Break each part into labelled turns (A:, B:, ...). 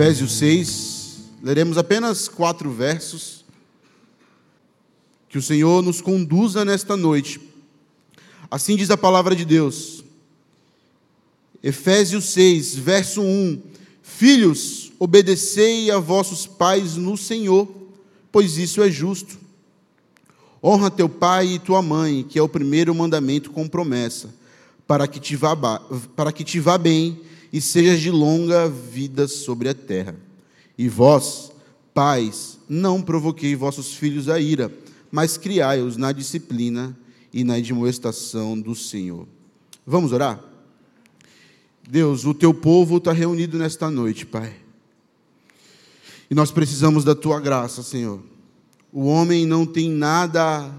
A: Efésios 6, leremos apenas quatro versos. Que o Senhor nos conduza nesta noite. Assim diz a palavra de Deus. Efésios 6, verso 1: Filhos, obedecei a vossos pais no Senhor, pois isso é justo. Honra teu pai e tua mãe, que é o primeiro mandamento com promessa, para que te vá, para que te vá bem e sejas de longa vida sobre a terra. E vós, pais, não provoquei vossos filhos a ira, mas criai-os na disciplina e na admoestação do Senhor. Vamos orar? Deus, o teu povo está reunido nesta noite, Pai. E nós precisamos da tua graça, Senhor. O homem não tem nada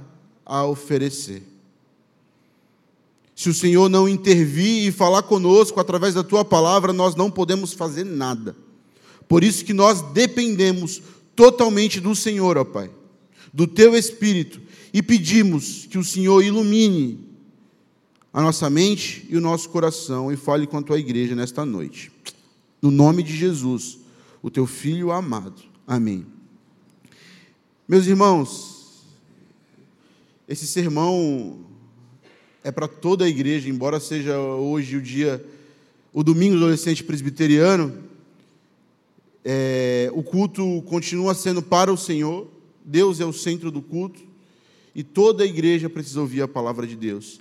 A: a oferecer. Se o Senhor não intervir e falar conosco através da tua palavra, nós não podemos fazer nada. Por isso que nós dependemos totalmente do Senhor, ó Pai, do teu espírito, e pedimos que o Senhor ilumine a nossa mente e o nosso coração e fale com a tua igreja nesta noite. No nome de Jesus, o teu filho amado. Amém. Meus irmãos, esse sermão é para toda a igreja, embora seja hoje o dia, o domingo do adolescente presbiteriano, é, o culto continua sendo para o Senhor, Deus é o centro do culto, e toda a igreja precisa ouvir a palavra de Deus.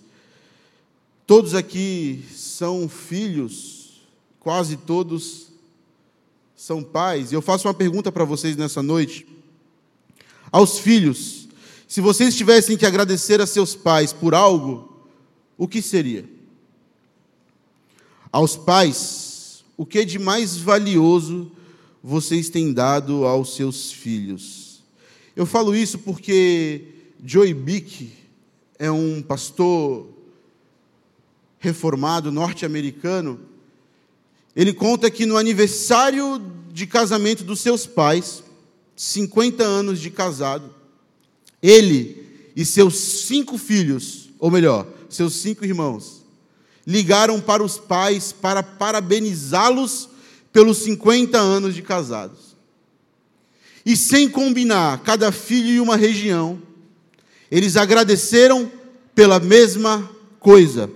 A: Todos aqui são filhos, quase todos são pais, e eu faço uma pergunta para vocês nessa noite. Aos filhos, se vocês tivessem que agradecer a seus pais por algo, o que seria? Aos pais, o que de mais valioso vocês têm dado aos seus filhos? Eu falo isso porque Joey Bick é um pastor reformado norte-americano. Ele conta que no aniversário de casamento dos seus pais, 50 anos de casado, ele e seus cinco filhos, ou melhor, seus cinco irmãos, ligaram para os pais para parabenizá-los pelos 50 anos de casados. E sem combinar cada filho e uma região, eles agradeceram pela mesma coisa.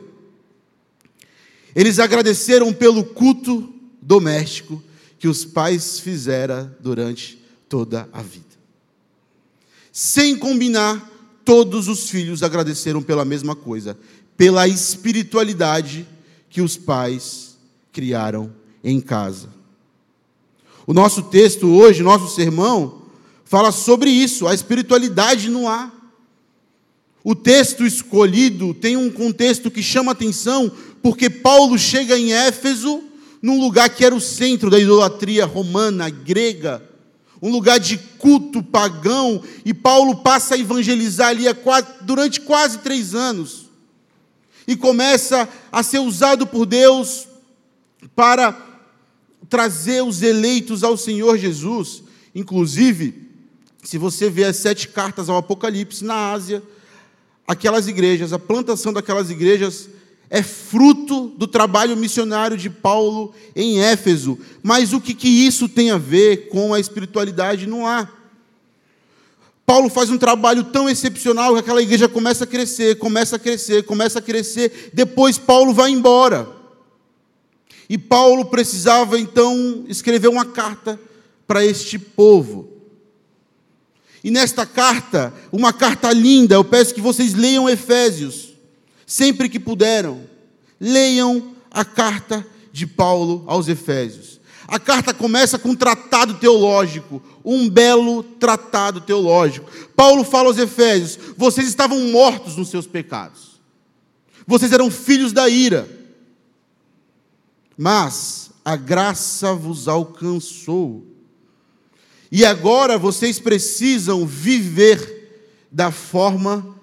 A: Eles agradeceram pelo culto doméstico que os pais fizeram durante toda a vida. Sem combinar todos os filhos agradeceram pela mesma coisa, pela espiritualidade que os pais criaram em casa. O nosso texto hoje, nosso sermão, fala sobre isso, a espiritualidade no ar. O texto escolhido tem um contexto que chama atenção, porque Paulo chega em Éfeso, num lugar que era o centro da idolatria romana, grega, um lugar de culto pagão, e Paulo passa a evangelizar ali durante quase três anos, e começa a ser usado por Deus para trazer os eleitos ao Senhor Jesus. Inclusive, se você vê as sete cartas ao Apocalipse na Ásia, aquelas igrejas, a plantação daquelas igrejas é fruto do trabalho missionário de Paulo em Éfeso. Mas o que, que isso tem a ver com a espiritualidade? Não há. Paulo faz um trabalho tão excepcional que aquela igreja começa a crescer, começa a crescer, começa a crescer. Depois Paulo vai embora. E Paulo precisava então escrever uma carta para este povo. E nesta carta, uma carta linda, eu peço que vocês leiam Efésios sempre que puderam, leiam a carta de Paulo aos Efésios. A carta começa com um tratado teológico, um belo tratado teológico. Paulo fala aos Efésios: vocês estavam mortos nos seus pecados, vocês eram filhos da ira, mas a graça vos alcançou, e agora vocês precisam viver da forma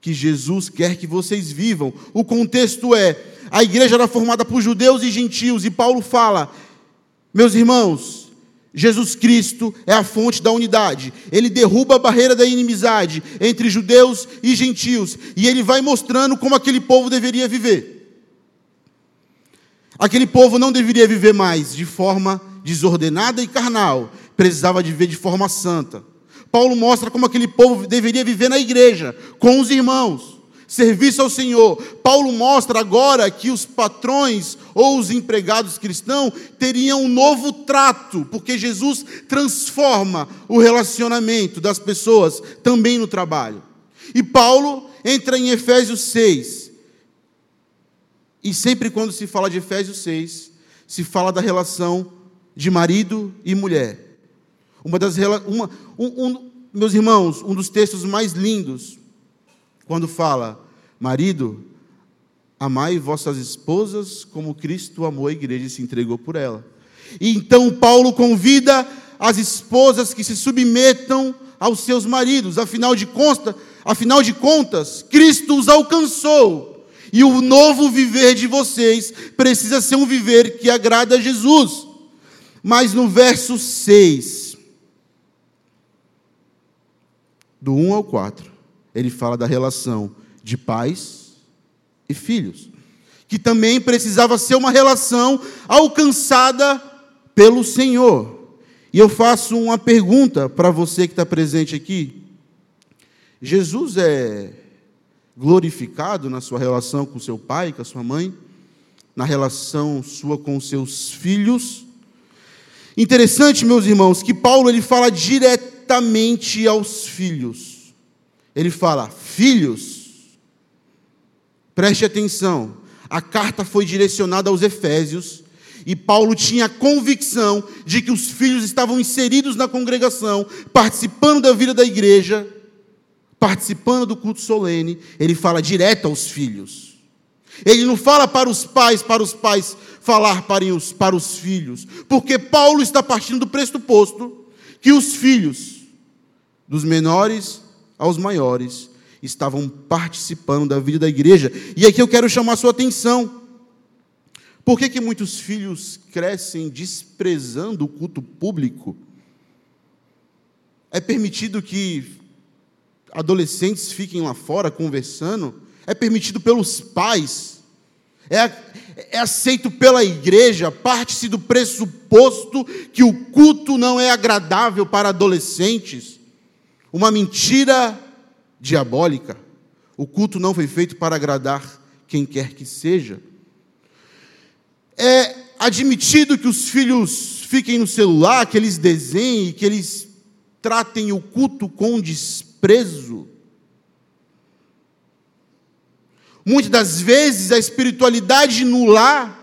A: que Jesus quer que vocês vivam. O contexto é: a igreja era formada por judeus e gentios, e Paulo fala, meus irmãos, Jesus Cristo é a fonte da unidade. Ele derruba a barreira da inimizade entre judeus e gentios, e ele vai mostrando como aquele povo deveria viver. Aquele povo não deveria viver mais de forma desordenada e carnal, precisava viver de forma santa. Paulo mostra como aquele povo deveria viver na igreja, com os irmãos, serviço ao Senhor. Paulo mostra agora que os patrões ou os empregados cristãos teriam um novo trato, porque Jesus transforma o relacionamento das pessoas também no trabalho. E Paulo entra em Efésios 6. E sempre quando se fala de Efésios 6, se fala da relação de marido e mulher. Uma das uma, um, um, meus irmãos, um dos textos mais lindos, quando fala, marido, amai vossas esposas como Cristo amou a igreja e se entregou por ela. E então Paulo convida as esposas que se submetam aos seus maridos, afinal de contas, afinal de contas, Cristo os alcançou. E o novo viver de vocês precisa ser um viver que agrada a Jesus. Mas no verso 6, do 1 ao 4, ele fala da relação de pais e filhos, que também precisava ser uma relação alcançada pelo Senhor. E eu faço uma pergunta para você que está presente aqui. Jesus é glorificado na sua relação com seu pai, com a sua mãe, na relação sua com seus filhos. Interessante, meus irmãos, que Paulo ele fala diretamente aos filhos. Ele fala: "Filhos, preste atenção. A carta foi direcionada aos efésios, e Paulo tinha a convicção de que os filhos estavam inseridos na congregação, participando da vida da igreja, participando do culto solene, ele fala direto aos filhos. Ele não fala para os pais, para os pais falar para os, para os filhos, porque Paulo está partindo do pressuposto que os filhos, dos menores aos maiores, estavam participando da vida da igreja. E aqui eu quero chamar a sua atenção. Por que, que muitos filhos crescem desprezando o culto público? É permitido que adolescentes fiquem lá fora conversando, é permitido pelos pais, é, é aceito pela igreja, parte-se do pressuposto que o culto não é agradável para adolescentes. Uma mentira diabólica. O culto não foi feito para agradar quem quer que seja. É admitido que os filhos fiquem no celular, que eles desenhem, que eles tratem o culto com desprezo. Muitas das vezes a espiritualidade no lar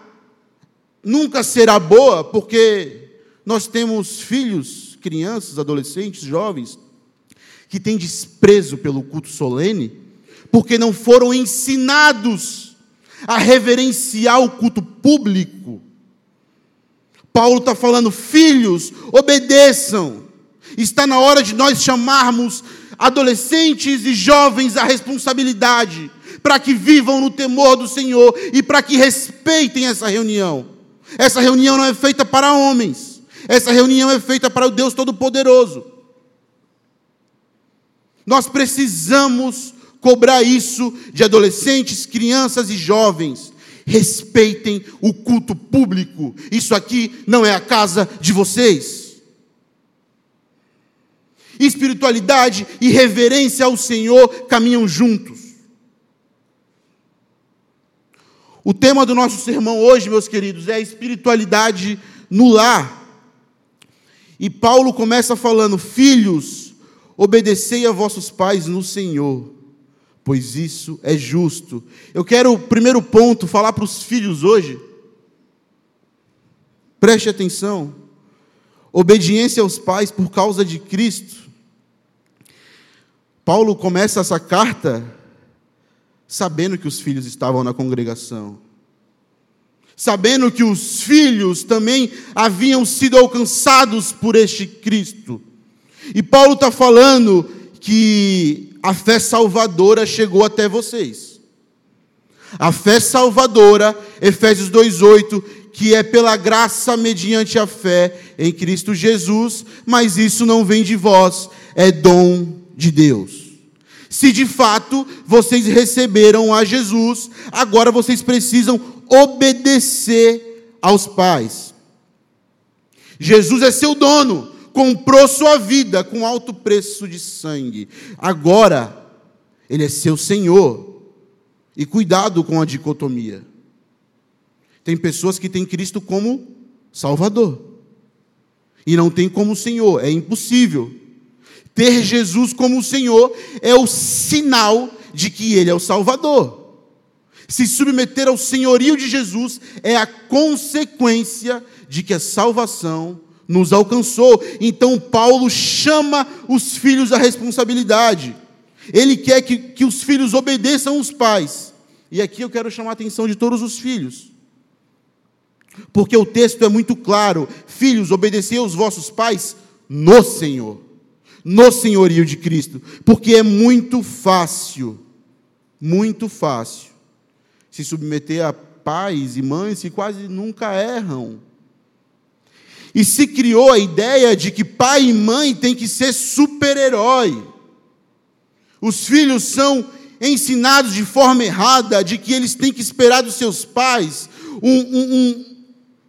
A: nunca será boa, porque nós temos filhos, crianças, adolescentes, jovens, que têm desprezo pelo culto solene, porque não foram ensinados a reverenciar o culto público. Paulo está falando, filhos, obedeçam. Está na hora de nós chamarmos adolescentes e jovens a responsabilidade, para que vivam no temor do Senhor e para que respeitem essa reunião. Essa reunião não é feita para homens, essa reunião é feita para o Deus Todo-Poderoso. Nós precisamos cobrar isso de adolescentes, crianças e jovens. Respeitem o culto público. Isso aqui não é a casa de vocês espiritualidade e reverência ao Senhor caminham juntos. O tema do nosso sermão hoje, meus queridos, é a espiritualidade no lar. E Paulo começa falando: Filhos, obedecei a vossos pais no Senhor, pois isso é justo. Eu quero, primeiro ponto, falar para os filhos hoje. Preste atenção. Obediência aos pais por causa de Cristo Paulo começa essa carta sabendo que os filhos estavam na congregação, sabendo que os filhos também haviam sido alcançados por este Cristo. E Paulo está falando que a fé salvadora chegou até vocês. A fé salvadora, Efésios 2,8, que é pela graça mediante a fé em Cristo Jesus, mas isso não vem de vós, é dom de Deus. Se de fato vocês receberam a Jesus, agora vocês precisam obedecer aos pais. Jesus é seu dono, comprou sua vida com alto preço de sangue. Agora, ele é seu Senhor. E cuidado com a dicotomia. Tem pessoas que têm Cristo como Salvador. E não tem como Senhor, é impossível. Ter Jesus como Senhor é o sinal de que Ele é o Salvador. Se submeter ao senhorio de Jesus é a consequência de que a salvação nos alcançou. Então, Paulo chama os filhos à responsabilidade. Ele quer que, que os filhos obedeçam os pais. E aqui eu quero chamar a atenção de todos os filhos. Porque o texto é muito claro: Filhos, obedecei aos vossos pais no Senhor, no senhorio de Cristo. Porque é muito fácil, muito fácil, se submeter a pais e mães que quase nunca erram. E se criou a ideia de que pai e mãe tem que ser super-herói. Os filhos são ensinados de forma errada, de que eles têm que esperar dos seus pais um, um, um,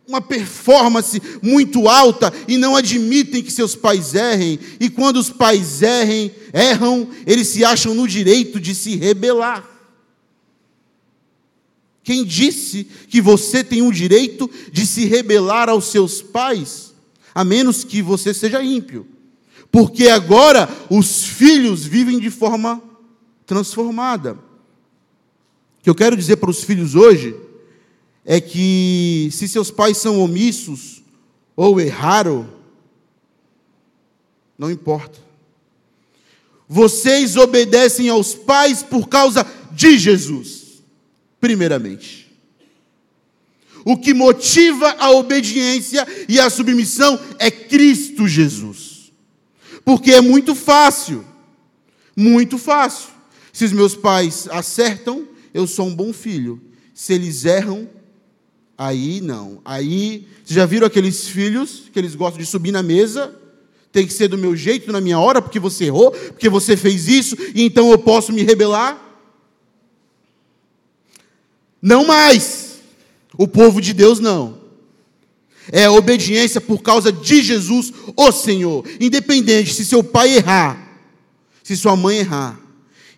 A: uma performance muito alta e não admitem que seus pais errem. E quando os pais errem, erram, eles se acham no direito de se rebelar. Quem disse que você tem o direito de se rebelar aos seus pais, a menos que você seja ímpio? porque agora os filhos vivem de forma transformada. O que eu quero dizer para os filhos hoje é que se seus pais são omissos ou erraram, não importa. Vocês obedecem aos pais por causa de Jesus, primeiramente. O que motiva a obediência e a submissão é Cristo Jesus. Porque é muito fácil. Muito fácil. Se os meus pais acertam, eu sou um bom filho. Se eles erram, aí não. Aí, vocês já viram aqueles filhos que eles gostam de subir na mesa? Tem que ser do meu jeito, na minha hora, porque você errou, porque você fez isso, e então eu posso me rebelar? Não mais. O povo de Deus não. É obediência por causa de Jesus, o Senhor. Independente se seu pai errar, se sua mãe errar,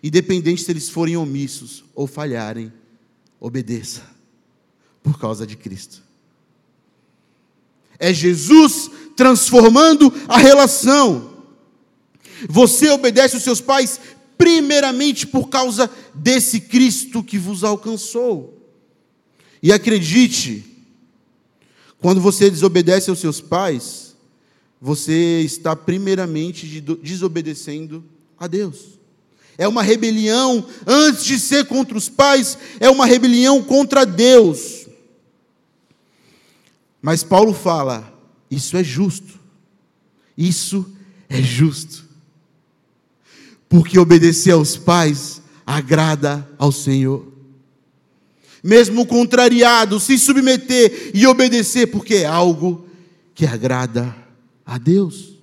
A: independente se eles forem omissos ou falharem, obedeça por causa de Cristo. É Jesus transformando a relação. Você obedece os seus pais primeiramente por causa desse Cristo que vos alcançou. E acredite, quando você desobedece aos seus pais, você está primeiramente desobedecendo a Deus. É uma rebelião, antes de ser contra os pais, é uma rebelião contra Deus. Mas Paulo fala: isso é justo. Isso é justo. Porque obedecer aos pais agrada ao Senhor mesmo contrariado, se submeter e obedecer, porque é algo que agrada a Deus.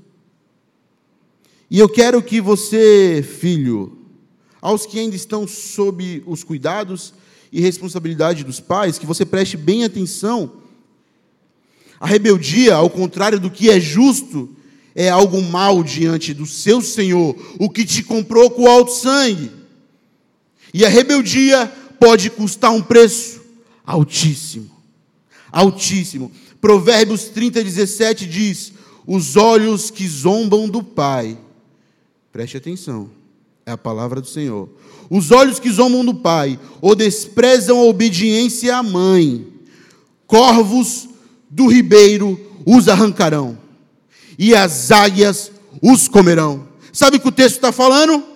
A: E eu quero que você, filho, aos que ainda estão sob os cuidados e responsabilidade dos pais, que você preste bem atenção. A rebeldia, ao contrário do que é justo, é algo mal diante do seu Senhor, o que te comprou com alto sangue. E a rebeldia pode custar um preço altíssimo. Altíssimo. Provérbios 30, 17 diz: Os olhos que zombam do Pai, preste atenção, é a palavra do Senhor. Os olhos que zombam do Pai, ou desprezam a obediência à mãe, corvos do ribeiro os arrancarão, e as águias os comerão. Sabe o que o texto está falando?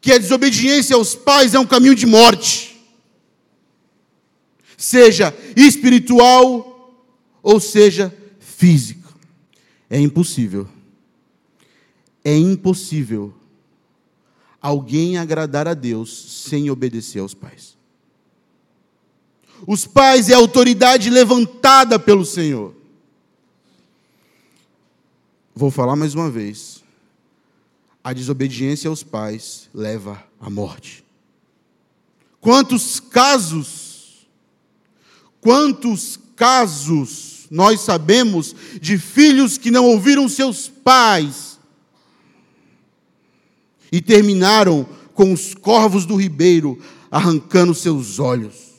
A: Que a desobediência aos pais é um caminho de morte, seja espiritual ou seja físico. É impossível. É impossível alguém agradar a Deus sem obedecer aos pais. Os pais é a autoridade levantada pelo Senhor. Vou falar mais uma vez a desobediência aos pais leva à morte. Quantos casos, quantos casos nós sabemos de filhos que não ouviram seus pais e terminaram com os corvos do ribeiro arrancando seus olhos.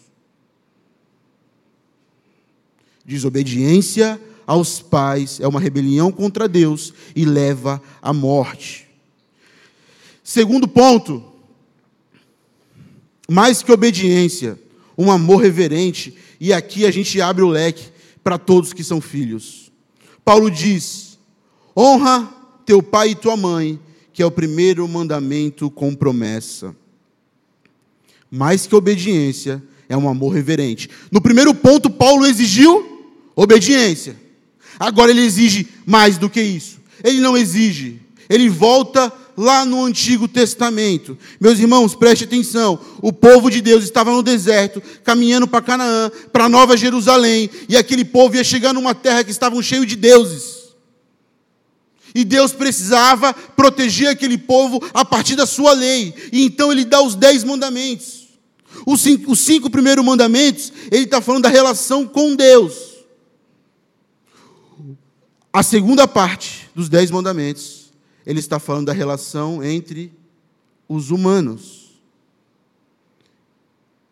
A: Desobediência aos pais é uma rebelião contra Deus e leva à morte. Segundo ponto, mais que obediência, um amor reverente, e aqui a gente abre o leque para todos que são filhos. Paulo diz: honra teu pai e tua mãe, que é o primeiro mandamento com promessa. Mais que obediência, é um amor reverente. No primeiro ponto, Paulo exigiu obediência. Agora ele exige mais do que isso. Ele não exige, ele volta lá no Antigo Testamento. Meus irmãos, preste atenção. O povo de Deus estava no deserto, caminhando para Canaã, para Nova Jerusalém, e aquele povo ia chegar numa terra que estavam cheio de deuses. E Deus precisava proteger aquele povo a partir da sua lei. E então ele dá os dez mandamentos. Os cinco, os cinco primeiros mandamentos, ele está falando da relação com Deus. A segunda parte dos dez mandamentos ele está falando da relação entre os humanos.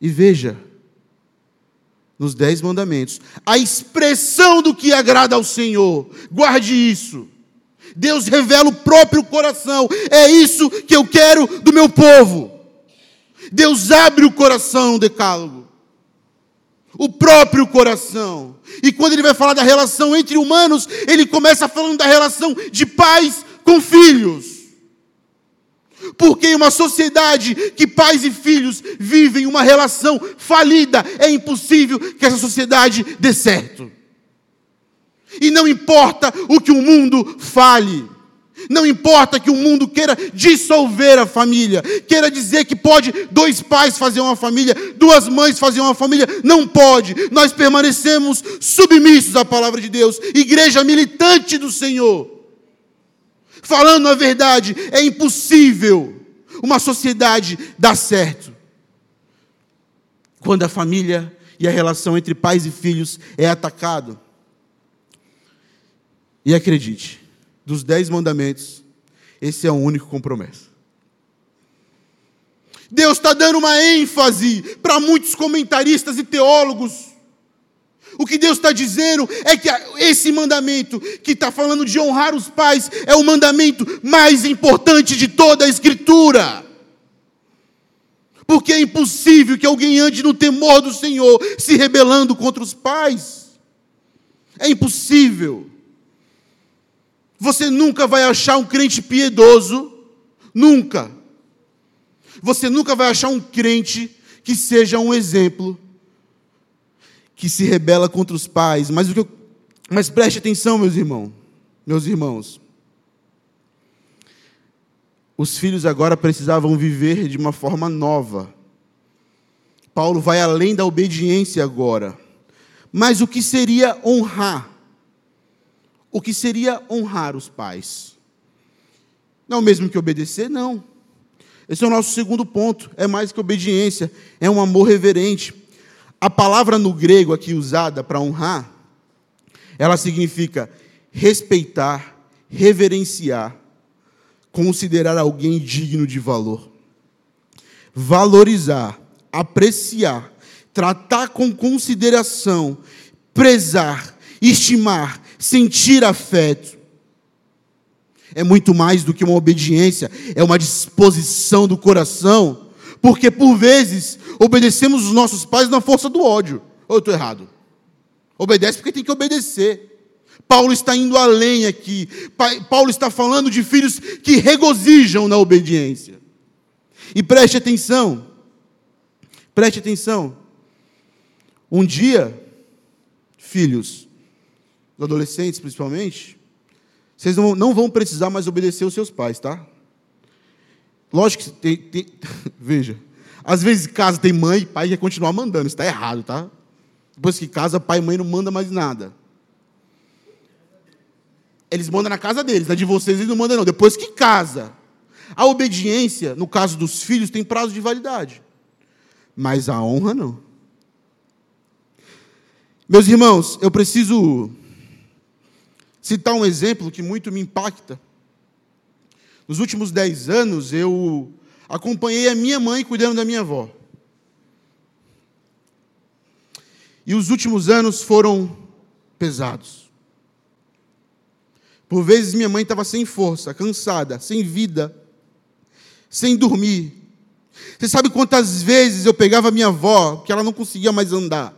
A: E veja, nos Dez Mandamentos, a expressão do que agrada ao Senhor, guarde isso. Deus revela o próprio coração, é isso que eu quero do meu povo. Deus abre o coração no decálogo, o próprio coração. E quando ele vai falar da relação entre humanos, ele começa falando da relação de pais com filhos. Porque em uma sociedade que pais e filhos vivem uma relação falida, é impossível que essa sociedade dê certo. E não importa o que o mundo fale, não importa que o mundo queira dissolver a família, queira dizer que pode dois pais fazer uma família, duas mães fazer uma família, não pode. Nós permanecemos submissos à palavra de Deus, igreja militante do Senhor. Falando a verdade, é impossível uma sociedade dar certo quando a família e a relação entre pais e filhos é atacado. E acredite, dos dez mandamentos, esse é o único compromisso. Deus está dando uma ênfase para muitos comentaristas e teólogos o que Deus está dizendo é que esse mandamento, que está falando de honrar os pais, é o mandamento mais importante de toda a Escritura. Porque é impossível que alguém ande no temor do Senhor, se rebelando contra os pais. É impossível. Você nunca vai achar um crente piedoso, nunca. Você nunca vai achar um crente que seja um exemplo que se rebela contra os pais. Mas, o que eu, mas preste atenção, meus irmãos, meus irmãos. Os filhos agora precisavam viver de uma forma nova. Paulo vai além da obediência agora. Mas o que seria honrar? O que seria honrar os pais? Não é o mesmo que obedecer? Não. Esse é o nosso segundo ponto. É mais que obediência, é um amor reverente. A palavra no grego aqui usada para honrar, ela significa respeitar, reverenciar, considerar alguém digno de valor, valorizar, apreciar, tratar com consideração, prezar, estimar, sentir afeto. É muito mais do que uma obediência, é uma disposição do coração porque por vezes obedecemos os nossos pais na força do ódio. Ou eu estou errado? Obedece porque tem que obedecer. Paulo está indo além aqui. Paulo está falando de filhos que regozijam na obediência. E preste atenção. Preste atenção. Um dia, filhos, adolescentes principalmente, vocês não, não vão precisar mais obedecer os seus pais, tá? Lógico que tem, tem, Veja. Às vezes casa tem mãe e pai quer continuar mandando. Isso está errado, tá? Depois que casa, pai e mãe não mandam mais nada. Eles mandam na casa deles, na de vocês eles não mandam, não. Depois que casa. A obediência, no caso dos filhos, tem prazo de validade. Mas a honra não. Meus irmãos, eu preciso citar um exemplo que muito me impacta. Nos últimos dez anos, eu acompanhei a minha mãe cuidando da minha avó. E os últimos anos foram pesados. Por vezes minha mãe estava sem força, cansada, sem vida, sem dormir. Você sabe quantas vezes eu pegava minha avó, que ela não conseguia mais andar,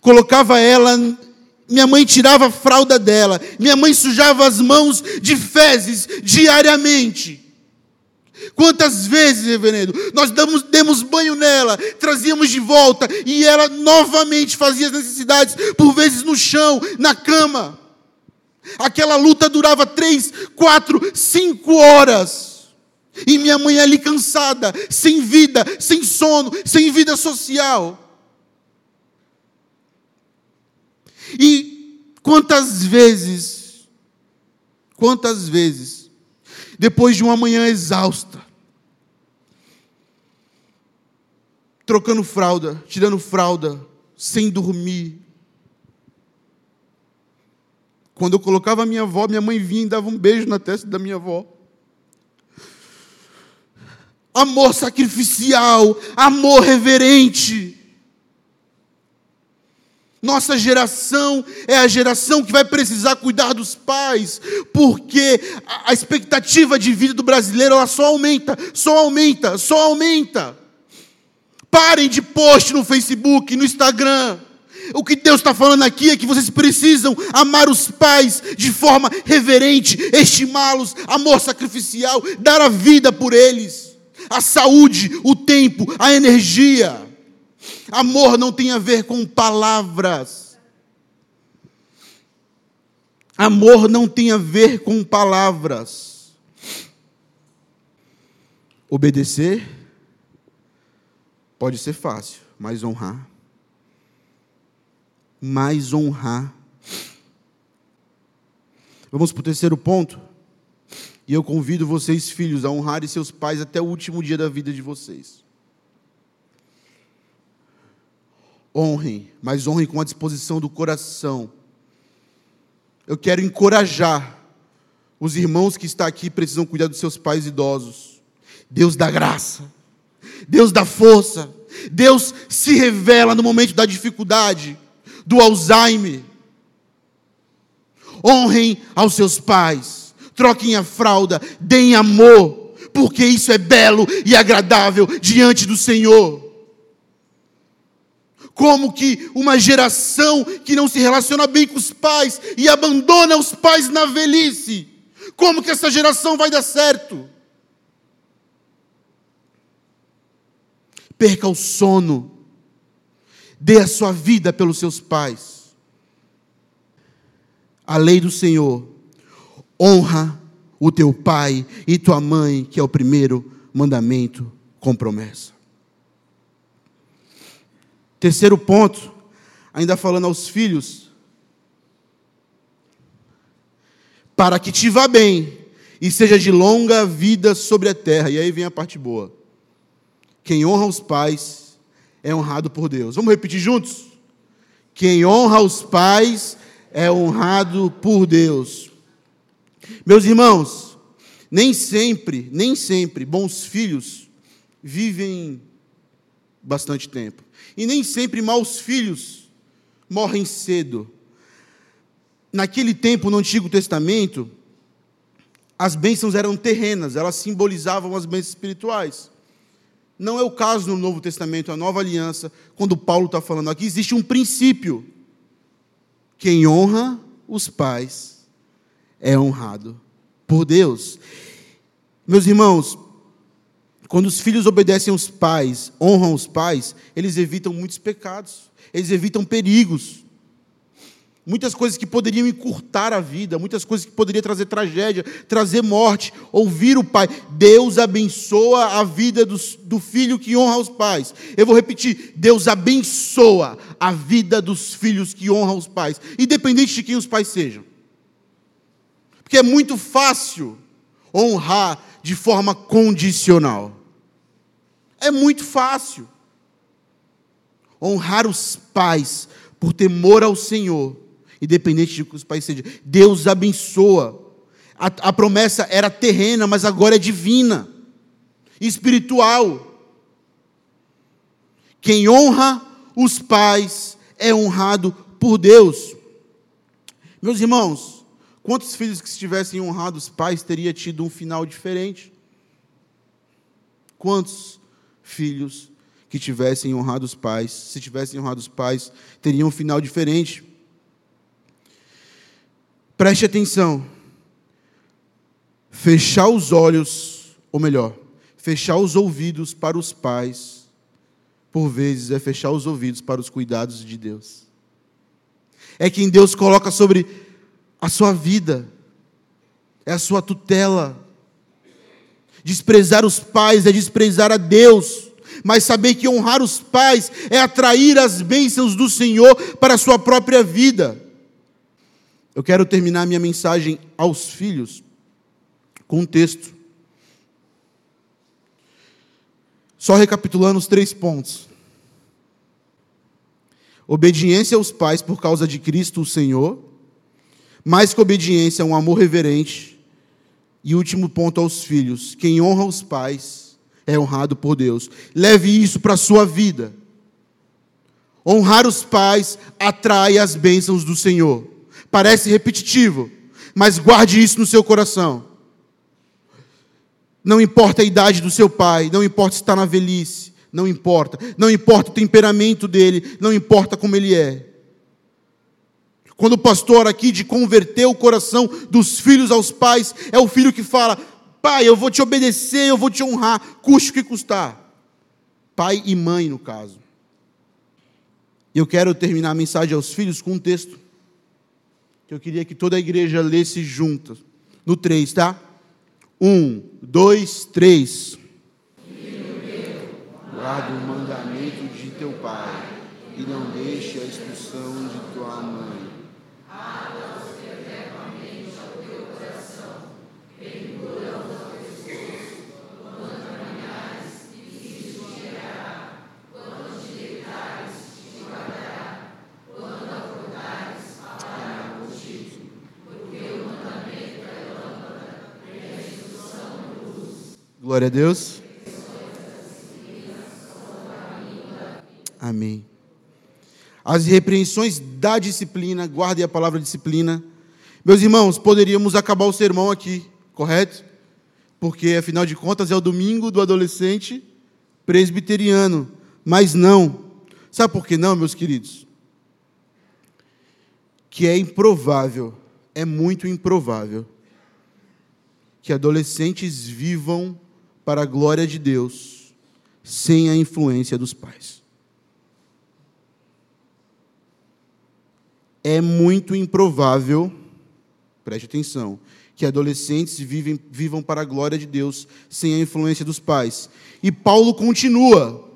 A: colocava ela, minha mãe tirava a fralda dela, minha mãe sujava as mãos de fezes diariamente. Quantas vezes, reverendo, nós damos, demos banho nela, trazíamos de volta e ela novamente fazia as necessidades, por vezes no chão, na cama. Aquela luta durava três, quatro, cinco horas. E minha mãe ali cansada, sem vida, sem sono, sem vida social. E quantas vezes, quantas vezes, depois de uma manhã exausta, trocando fralda, tirando fralda, sem dormir, quando eu colocava a minha avó, minha mãe vinha e dava um beijo na testa da minha avó. Amor sacrificial, amor reverente. Nossa geração é a geração que vai precisar cuidar dos pais, porque a expectativa de vida do brasileiro ela só aumenta, só aumenta, só aumenta. Parem de post no Facebook, no Instagram. O que Deus está falando aqui é que vocês precisam amar os pais de forma reverente, estimá-los, amor sacrificial, dar a vida por eles, a saúde, o tempo, a energia. Amor não tem a ver com palavras. Amor não tem a ver com palavras. Obedecer pode ser fácil, mas honrar mais honrar. Vamos para o terceiro ponto. E eu convido vocês, filhos, a honrarem seus pais até o último dia da vida de vocês. Honrem, mas honrem com a disposição do coração. Eu quero encorajar os irmãos que estão aqui precisam cuidar dos seus pais idosos. Deus dá graça, Deus dá força, Deus se revela no momento da dificuldade do Alzheimer. Honrem aos seus pais, troquem a fralda, deem amor, porque isso é belo e agradável diante do Senhor. Como que uma geração que não se relaciona bem com os pais e abandona os pais na velhice, como que essa geração vai dar certo? Perca o sono, Dê a sua vida pelos seus pais. A lei do Senhor. Honra o teu pai e tua mãe, que é o primeiro mandamento com promessa. Terceiro ponto, ainda falando aos filhos, para que te vá bem e seja de longa vida sobre a terra. E aí vem a parte boa. Quem honra os pais é honrado por Deus. Vamos repetir juntos? Quem honra os pais é honrado por Deus. Meus irmãos, nem sempre, nem sempre bons filhos vivem bastante tempo. E nem sempre maus filhos morrem cedo. Naquele tempo, no Antigo Testamento, as bênçãos eram terrenas, elas simbolizavam as bênçãos espirituais. Não é o caso no Novo Testamento, a nova aliança, quando Paulo está falando aqui, existe um princípio. Quem honra os pais é honrado por Deus. Meus irmãos, quando os filhos obedecem aos pais, honram os pais, eles evitam muitos pecados, eles evitam perigos muitas coisas que poderiam encurtar a vida, muitas coisas que poderiam trazer tragédia, trazer morte. Ouvir o pai. Deus abençoa a vida do, do filho que honra os pais. Eu vou repetir: Deus abençoa a vida dos filhos que honram os pais, independente de quem os pais sejam. Porque é muito fácil honrar de forma condicional. É muito fácil. honrar os pais por temor ao Senhor, independente de que os pais sejam. Deus abençoa. A, a promessa era terrena, mas agora é divina, espiritual. Quem honra os pais é honrado por Deus. Meus irmãos, quantos filhos que se tivessem honrado os pais teria tido um final diferente? Quantos filhos que tivessem honrado os pais, se tivessem honrado os pais, teriam um final diferente? Preste atenção. Fechar os olhos, ou melhor, fechar os ouvidos para os pais, por vezes é fechar os ouvidos para os cuidados de Deus. É quem Deus coloca sobre a sua vida, é a sua tutela. Desprezar os pais é desprezar a Deus, mas saber que honrar os pais é atrair as bênçãos do Senhor para a sua própria vida. Eu quero terminar minha mensagem aos filhos com um texto. Só recapitulando os três pontos. Obediência aos pais por causa de Cristo, o Senhor. Mais que obediência, um amor reverente e último ponto aos filhos: quem honra os pais é honrado por Deus. Leve isso para a sua vida. Honrar os pais atrai as bênçãos do Senhor. Parece repetitivo, mas guarde isso no seu coração. Não importa a idade do seu pai, não importa se está na velhice, não importa. Não importa o temperamento dele, não importa como ele é. Quando o pastor aqui de converter o coração dos filhos aos pais, é o filho que fala: Pai, eu vou te obedecer, eu vou te honrar, custe o que custar. Pai e mãe, no caso. Eu quero terminar a mensagem aos filhos com um texto que eu queria que toda a igreja lesse junto. No 3, tá? Um, dois, três. Guarda o mandamento de teu pai e não deixe a expulsão de tua mãe Glória a Deus. Amém. As repreensões da disciplina, guardem a palavra disciplina. Meus irmãos, poderíamos acabar o sermão aqui, correto? Porque, afinal de contas, é o domingo do adolescente presbiteriano. Mas não. Sabe por que não, meus queridos? Que é improvável, é muito improvável, que adolescentes vivam para a glória de Deus, sem a influência dos pais. É muito improvável, preste atenção, que adolescentes vivem, vivam para a glória de Deus sem a influência dos pais. E Paulo continua.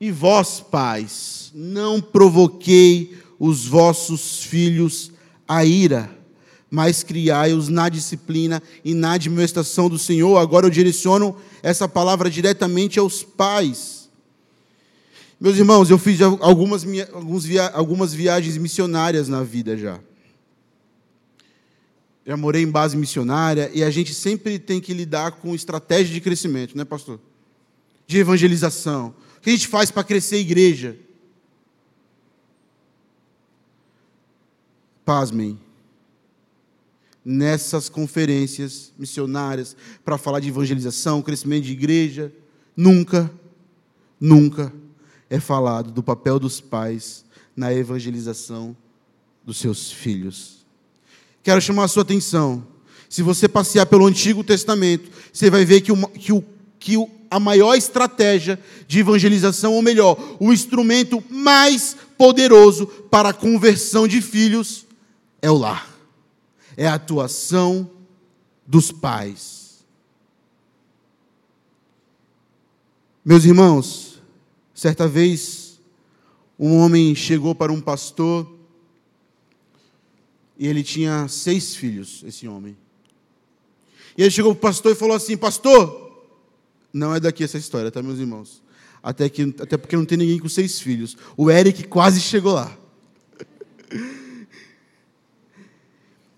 A: E vós, pais, não provoquei os vossos filhos a ira mas criai-os na disciplina e na administração do Senhor. Agora eu direciono essa palavra diretamente aos pais. Meus irmãos, eu fiz algumas, algumas viagens missionárias na vida já. Já morei em base missionária e a gente sempre tem que lidar com estratégia de crescimento, né, pastor? De evangelização. O que a gente faz para crescer a igreja? Pasmem nessas conferências missionárias para falar de evangelização, crescimento de igreja. Nunca, nunca é falado do papel dos pais na evangelização dos seus filhos. Quero chamar a sua atenção. Se você passear pelo Antigo Testamento, você vai ver que, o, que, o, que o, a maior estratégia de evangelização, ou melhor, o instrumento mais poderoso para a conversão de filhos, é o lar é a atuação dos pais. Meus irmãos, certa vez, um homem chegou para um pastor e ele tinha seis filhos, esse homem. E ele chegou para o pastor e falou assim: Pastor, não é daqui essa história, tá, meus irmãos? até, que, até porque não tem ninguém com seis filhos. O Eric quase chegou lá.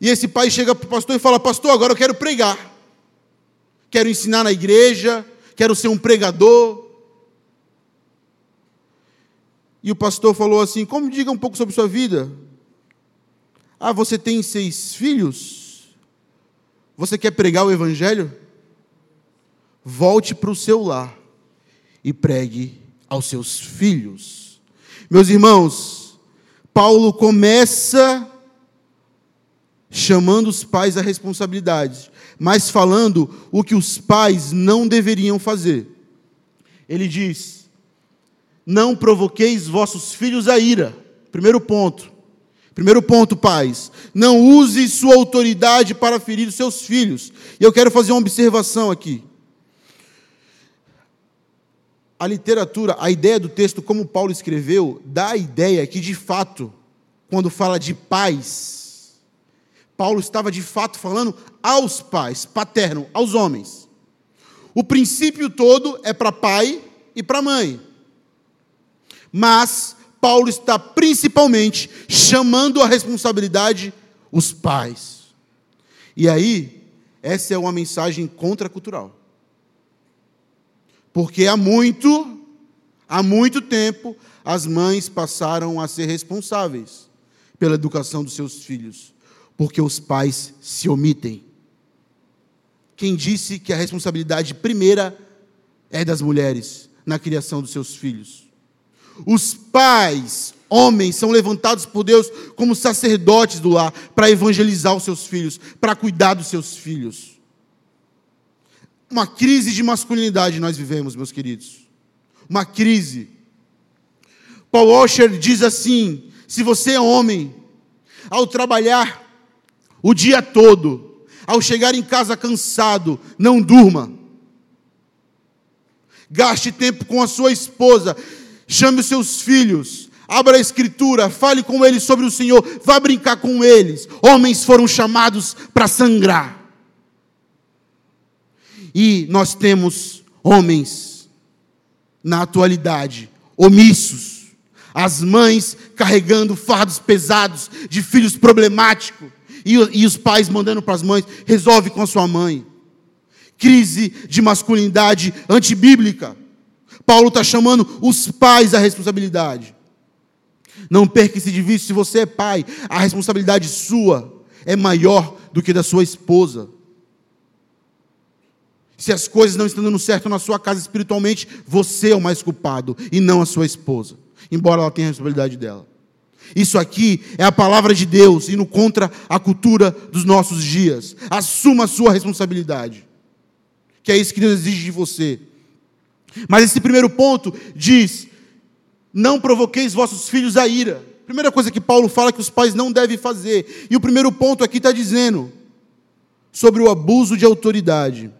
A: E esse pai chega para o pastor e fala: Pastor, agora eu quero pregar. Quero ensinar na igreja, quero ser um pregador. E o pastor falou assim: Como diga um pouco sobre sua vida? Ah, você tem seis filhos? Você quer pregar o evangelho? Volte para o seu lar e pregue aos seus filhos. Meus irmãos, Paulo começa chamando os pais à responsabilidade, mas falando o que os pais não deveriam fazer. Ele diz: Não provoqueis vossos filhos a ira. Primeiro ponto. Primeiro ponto, pais. Não use sua autoridade para ferir os seus filhos. E eu quero fazer uma observação aqui. A literatura, a ideia do texto, como Paulo escreveu, dá a ideia que, de fato, quando fala de pais, Paulo estava de fato falando aos pais, paterno, aos homens. O princípio todo é para pai e para mãe. Mas Paulo está principalmente chamando a responsabilidade os pais. E aí, essa é uma mensagem contracultural. Porque há muito, há muito tempo, as mães passaram a ser responsáveis pela educação dos seus filhos porque os pais se omitem. Quem disse que a responsabilidade primeira é das mulheres na criação dos seus filhos? Os pais, homens, são levantados por Deus como sacerdotes do lar para evangelizar os seus filhos, para cuidar dos seus filhos. Uma crise de masculinidade nós vivemos, meus queridos. Uma crise. Paul Washer diz assim: se você é homem, ao trabalhar o dia todo. Ao chegar em casa cansado, não durma. Gaste tempo com a sua esposa. Chame os seus filhos. Abra a escritura, fale com eles sobre o Senhor, vá brincar com eles. Homens foram chamados para sangrar. E nós temos homens na atualidade omissos, as mães carregando fardos pesados de filhos problemáticos, e, os pais mandando para as mães, resolve com a sua mãe. Crise de masculinidade antibíblica. Paulo está chamando os pais à responsabilidade. Não perca esse de se você é pai, a responsabilidade sua é maior do que da sua esposa. Se as coisas não estão dando certo na sua casa espiritualmente, você é o mais culpado e não a sua esposa, embora ela tenha a responsabilidade dela. Isso aqui é a palavra de Deus, indo contra a cultura dos nossos dias. Assuma a sua responsabilidade, que é isso que Deus exige de você. Mas esse primeiro ponto diz: não provoqueis vossos filhos a ira. Primeira coisa que Paulo fala que os pais não devem fazer. E o primeiro ponto aqui está dizendo sobre o abuso de autoridade.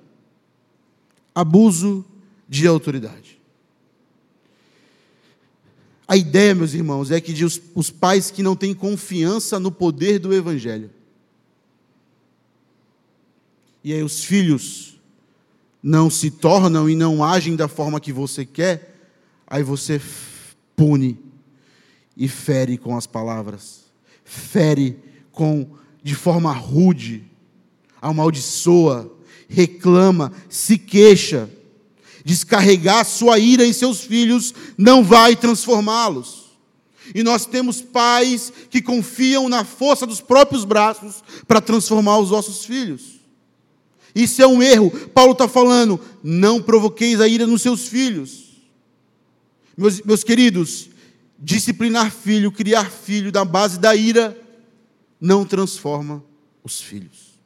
A: Abuso de autoridade. A ideia, meus irmãos, é que de os, os pais que não têm confiança no poder do Evangelho. E aí os filhos não se tornam e não agem da forma que você quer, aí você pune e fere com as palavras, fere com de forma rude, amaldiçoa, reclama, se queixa descarregar sua ira em seus filhos não vai transformá-los. E nós temos pais que confiam na força dos próprios braços para transformar os nossos filhos. Isso é um erro. Paulo está falando: não provoqueis a ira nos seus filhos. Meus, meus queridos, disciplinar filho, criar filho da base da ira, não transforma os filhos.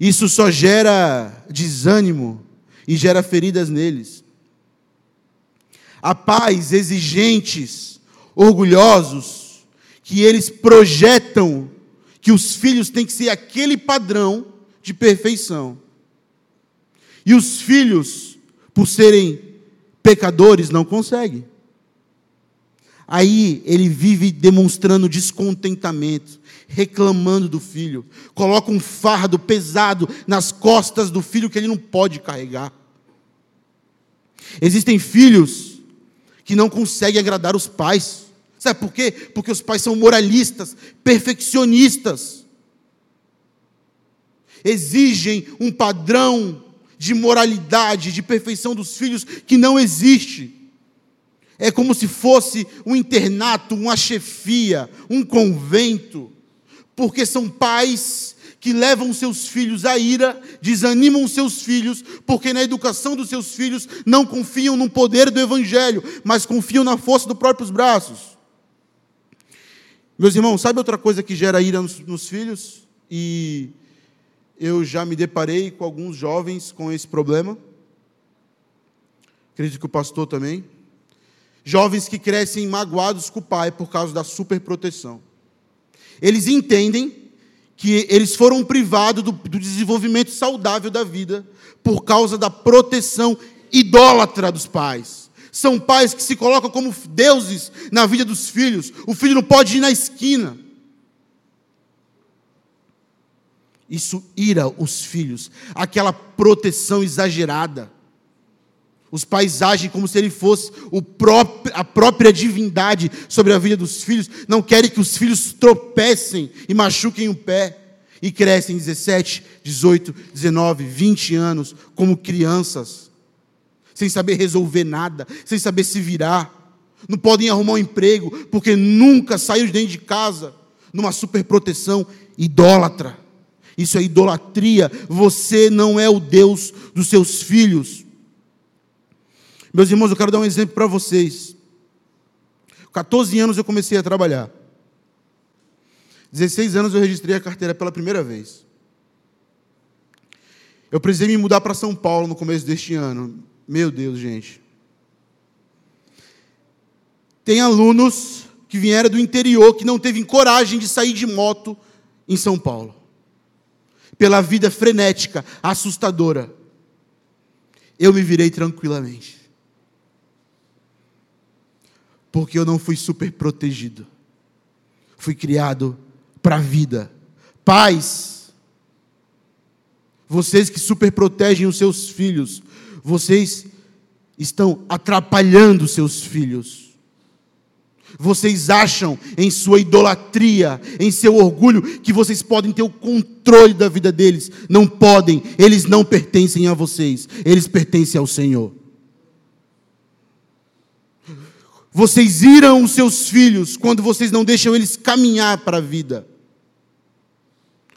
A: Isso só gera desânimo e gera feridas neles. Há pais exigentes, orgulhosos, que eles projetam que os filhos têm que ser aquele padrão de perfeição. E os filhos, por serem pecadores, não conseguem. Aí ele vive demonstrando descontentamento, reclamando do filho, coloca um fardo pesado nas costas do filho que ele não pode carregar. Existem filhos que não conseguem agradar os pais. Sabe por quê? Porque os pais são moralistas, perfeccionistas. Exigem um padrão de moralidade, de perfeição dos filhos que não existe. É como se fosse um internato, uma chefia, um convento, porque são pais que levam seus filhos à ira, desanimam seus filhos, porque na educação dos seus filhos não confiam no poder do Evangelho, mas confiam na força dos próprios braços. Meus irmãos, sabe outra coisa que gera ira nos, nos filhos? E eu já me deparei com alguns jovens com esse problema. Acredito que o pastor também. Jovens que crescem magoados com o pai por causa da superproteção. Eles entendem que eles foram privados do, do desenvolvimento saudável da vida por causa da proteção idólatra dos pais. São pais que se colocam como deuses na vida dos filhos. O filho não pode ir na esquina. Isso ira os filhos, aquela proteção exagerada. Os pais agem como se ele fosse próprio, a própria divindade sobre a vida dos filhos. Não querem que os filhos tropecem e machuquem o pé. E crescem 17, 18, 19, 20 anos como crianças, sem saber resolver nada, sem saber se virar. Não podem arrumar um emprego porque nunca saiu de dentro de casa numa superproteção idólatra. Isso é idolatria. Você não é o Deus dos seus filhos. Meus irmãos, eu quero dar um exemplo para vocês. 14 anos eu comecei a trabalhar. 16 anos eu registrei a carteira pela primeira vez. Eu precisei me mudar para São Paulo no começo deste ano. Meu Deus, gente. Tem alunos que vieram do interior que não teve coragem de sair de moto em São Paulo. Pela vida frenética, assustadora. Eu me virei tranquilamente porque eu não fui super protegido. Fui criado para a vida. Pais, vocês que super protegem os seus filhos, vocês estão atrapalhando seus filhos. Vocês acham em sua idolatria, em seu orgulho, que vocês podem ter o controle da vida deles. Não podem, eles não pertencem a vocês, eles pertencem ao Senhor. Vocês iram os seus filhos quando vocês não deixam eles caminhar para a vida.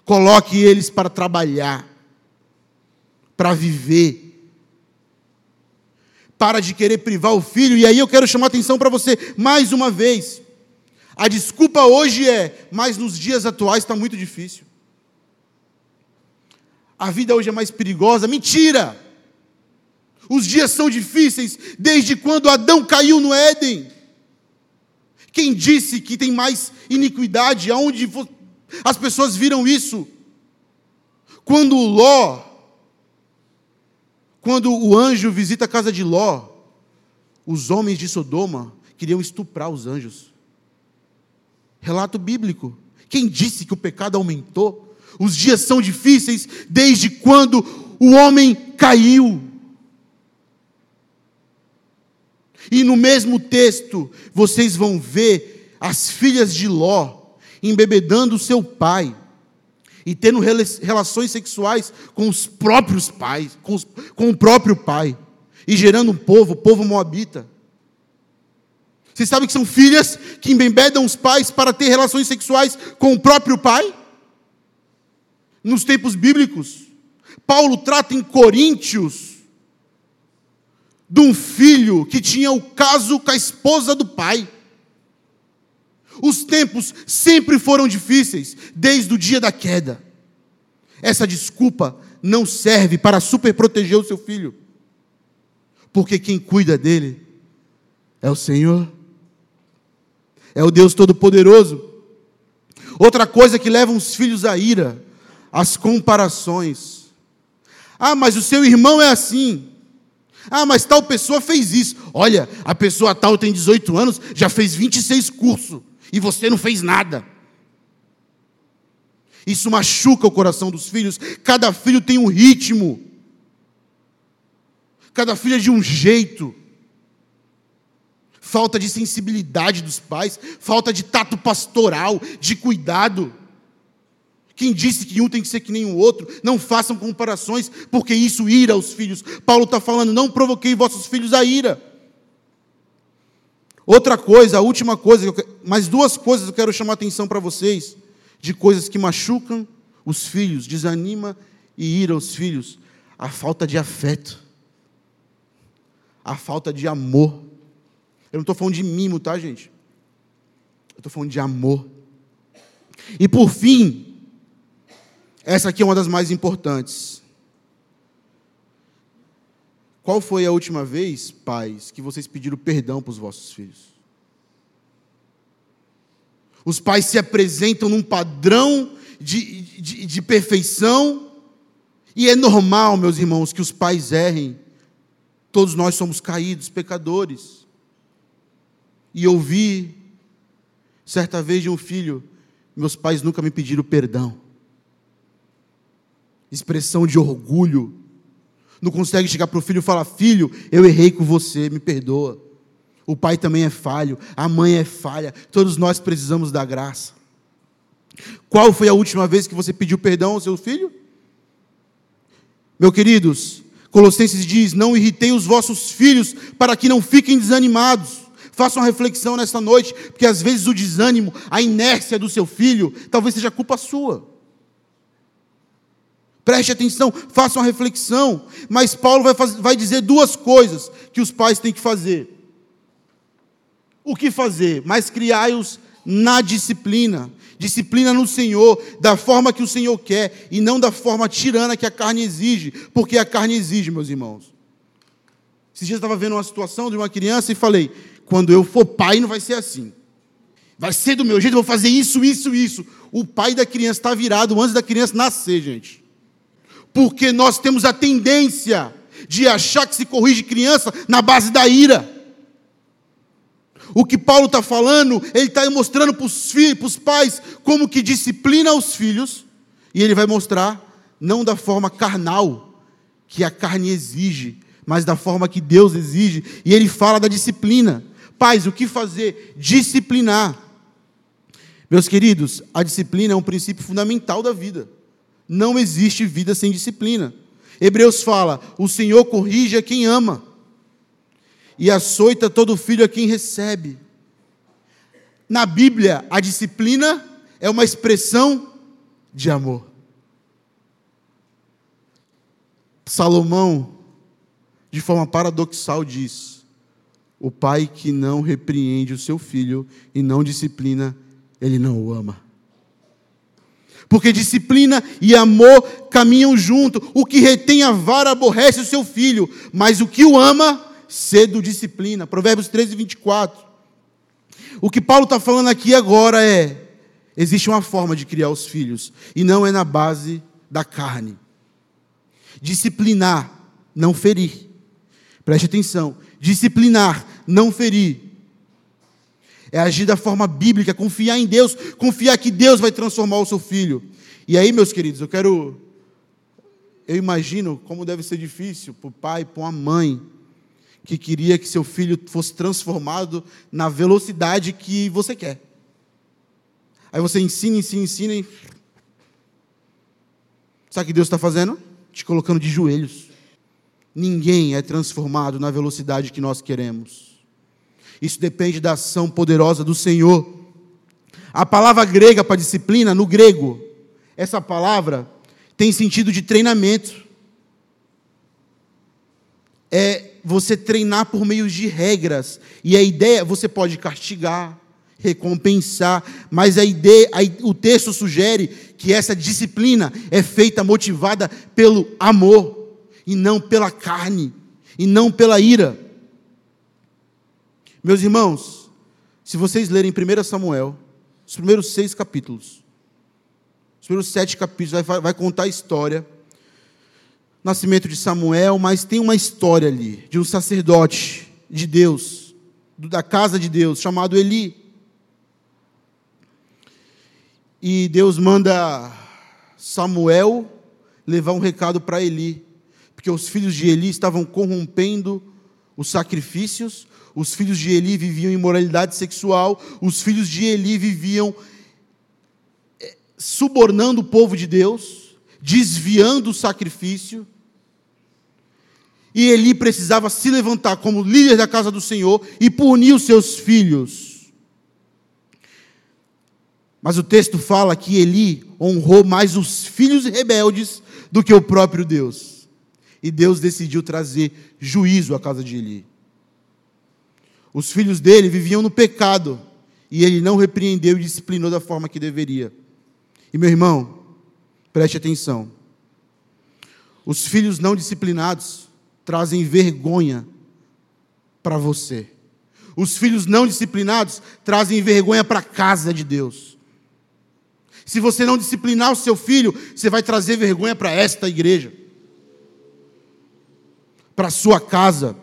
A: Coloque eles para trabalhar, para viver. Para de querer privar o filho. E aí eu quero chamar atenção para você mais uma vez. A desculpa hoje é, mas nos dias atuais está muito difícil. A vida hoje é mais perigosa. Mentira! Os dias são difíceis desde quando Adão caiu no Éden. Quem disse que tem mais iniquidade? Aonde as pessoas viram isso? Quando Ló, quando o anjo visita a casa de Ló, os homens de Sodoma queriam estuprar os anjos. Relato bíblico. Quem disse que o pecado aumentou? Os dias são difíceis desde quando o homem caiu. E no mesmo texto, vocês vão ver as filhas de Ló embebedando seu pai e tendo relações sexuais com os próprios pais, com, os, com o próprio pai, e gerando um povo, o povo moabita. Vocês sabem que são filhas que embebedam os pais para ter relações sexuais com o próprio pai? Nos tempos bíblicos, Paulo trata em Coríntios de um filho que tinha o caso com a esposa do pai. Os tempos sempre foram difíceis, desde o dia da queda. Essa desculpa não serve para superproteger o seu filho, porque quem cuida dele é o Senhor, é o Deus Todo-Poderoso. Outra coisa que leva os filhos à ira, as comparações. Ah, mas o seu irmão é assim. Ah, mas tal pessoa fez isso. Olha, a pessoa tal tem 18 anos, já fez 26 cursos e você não fez nada. Isso machuca o coração dos filhos. Cada filho tem um ritmo. cada filho é de um jeito. Falta de sensibilidade dos pais, falta de tato pastoral, de cuidado. Quem disse que um tem que ser que nem o outro? Não façam comparações, porque isso ira os filhos. Paulo está falando: não provoquei vossos filhos a ira. Outra coisa, a última coisa, mais duas coisas eu quero chamar a atenção para vocês, de coisas que machucam os filhos, desanima e ira os filhos. A falta de afeto, a falta de amor. Eu não estou falando de mimo, tá, gente? Eu estou falando de amor. E por fim, essa aqui é uma das mais importantes. Qual foi a última vez, pais, que vocês pediram perdão para os vossos filhos? Os pais se apresentam num padrão de, de, de perfeição, e é normal, meus irmãos, que os pais errem. Todos nós somos caídos, pecadores. E ouvi, certa vez, de um filho: meus pais nunca me pediram perdão expressão de orgulho. Não consegue chegar para o filho e falar: Filho, eu errei com você, me perdoa. O pai também é falho, a mãe é falha, todos nós precisamos da graça. Qual foi a última vez que você pediu perdão ao seu filho? Meu queridos, Colossenses diz: Não irritei os vossos filhos para que não fiquem desanimados. Faça uma reflexão nessa noite, porque às vezes o desânimo, a inércia do seu filho, talvez seja culpa sua. Preste atenção, faça uma reflexão. Mas Paulo vai, fazer, vai dizer duas coisas que os pais têm que fazer. O que fazer? Mas criai-os na disciplina. Disciplina no Senhor, da forma que o Senhor quer, e não da forma tirana que a carne exige, porque a carne exige, meus irmãos. Esses dias eu estava vendo uma situação de uma criança e falei: quando eu for pai, não vai ser assim. Vai ser do meu jeito, eu vou fazer isso, isso, isso. O pai da criança está virado antes da criança nascer, gente porque nós temos a tendência de achar que se corrige criança na base da ira. O que Paulo está falando, ele está mostrando para os filhos, para os pais, como que disciplina os filhos, e ele vai mostrar, não da forma carnal, que a carne exige, mas da forma que Deus exige, e ele fala da disciplina. Pais, o que fazer? Disciplinar. Meus queridos, a disciplina é um princípio fundamental da vida. Não existe vida sem disciplina. Hebreus fala: o Senhor corrige a quem ama, e açoita todo filho a quem recebe. Na Bíblia, a disciplina é uma expressão de amor. Salomão, de forma paradoxal, diz: o pai que não repreende o seu filho e não disciplina, ele não o ama porque disciplina e amor caminham junto. O que retém a vara aborrece o seu filho, mas o que o ama, cedo disciplina. Provérbios 13, 24. O que Paulo está falando aqui agora é: existe uma forma de criar os filhos, e não é na base da carne. Disciplinar, não ferir. Preste atenção. Disciplinar, não ferir é agir da forma bíblica, confiar em Deus, confiar que Deus vai transformar o seu filho. E aí, meus queridos, eu quero. Eu imagino como deve ser difícil para o pai, para uma mãe, que queria que seu filho fosse transformado na velocidade que você quer. Aí você ensina, ensina, ensina e. Sabe o que Deus está fazendo? Te colocando de joelhos. Ninguém é transformado na velocidade que nós queremos. Isso depende da ação poderosa do Senhor. A palavra grega para disciplina, no grego, essa palavra tem sentido de treinamento. É você treinar por meio de regras. E a ideia, você pode castigar, recompensar, mas a ideia, a, o texto sugere que essa disciplina é feita motivada pelo amor e não pela carne e não pela ira. Meus irmãos, se vocês lerem 1 Samuel, os primeiros seis capítulos, os primeiros sete capítulos, vai, vai contar a história, nascimento de Samuel, mas tem uma história ali, de um sacerdote de Deus, da casa de Deus, chamado Eli. E Deus manda Samuel levar um recado para Eli, porque os filhos de Eli estavam corrompendo os sacrifícios, os filhos de Eli viviam imoralidade sexual, os filhos de Eli viviam eh, subornando o povo de Deus, desviando o sacrifício. E Eli precisava se levantar como líder da casa do Senhor e punir os seus filhos. Mas o texto fala que Eli honrou mais os filhos rebeldes do que o próprio Deus. E Deus decidiu trazer juízo à casa de Eli. Os filhos dele viviam no pecado e ele não repreendeu e disciplinou da forma que deveria. E meu irmão, preste atenção. Os filhos não disciplinados trazem vergonha para você. Os filhos não disciplinados trazem vergonha para a casa de Deus. Se você não disciplinar o seu filho, você vai trazer vergonha para esta igreja, para a sua casa.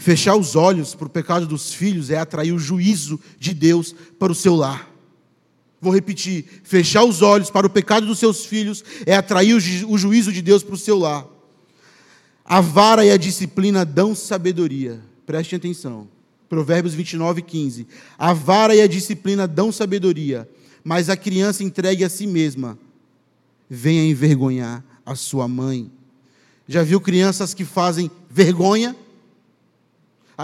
A: Fechar os olhos para o pecado dos filhos é atrair o juízo de Deus para o seu lar. Vou repetir: fechar os olhos para o pecado dos seus filhos é atrair o, ju o juízo de Deus para o seu lar. A vara e a disciplina dão sabedoria. Preste atenção. Provérbios 29, 15. A vara e a disciplina dão sabedoria, mas a criança entregue a si mesma venha envergonhar a sua mãe. Já viu crianças que fazem vergonha?